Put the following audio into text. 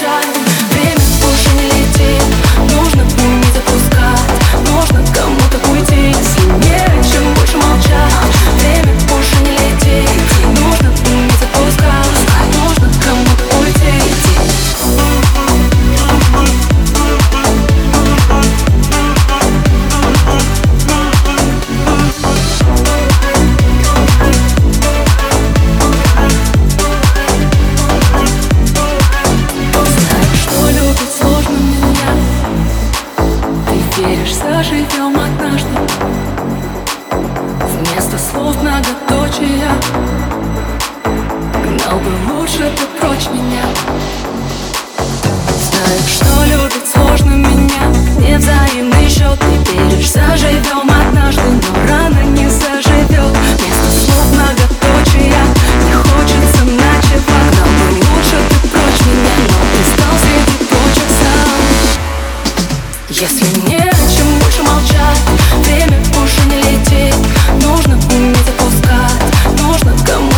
больше ночи я Гнал бы лучше ты прочь меня. Знаешь, что любит сложно меня. Не взаимный счет не веришь Заживем однажды, но рано не заживет. Место слов многоточия Не хочется ночевать Гнал бы лучше ты прочь меня Но ты стал среди прочих сам. Если нечем больше молчать Время уже не летит Нужно уметь отпускать невозможно кому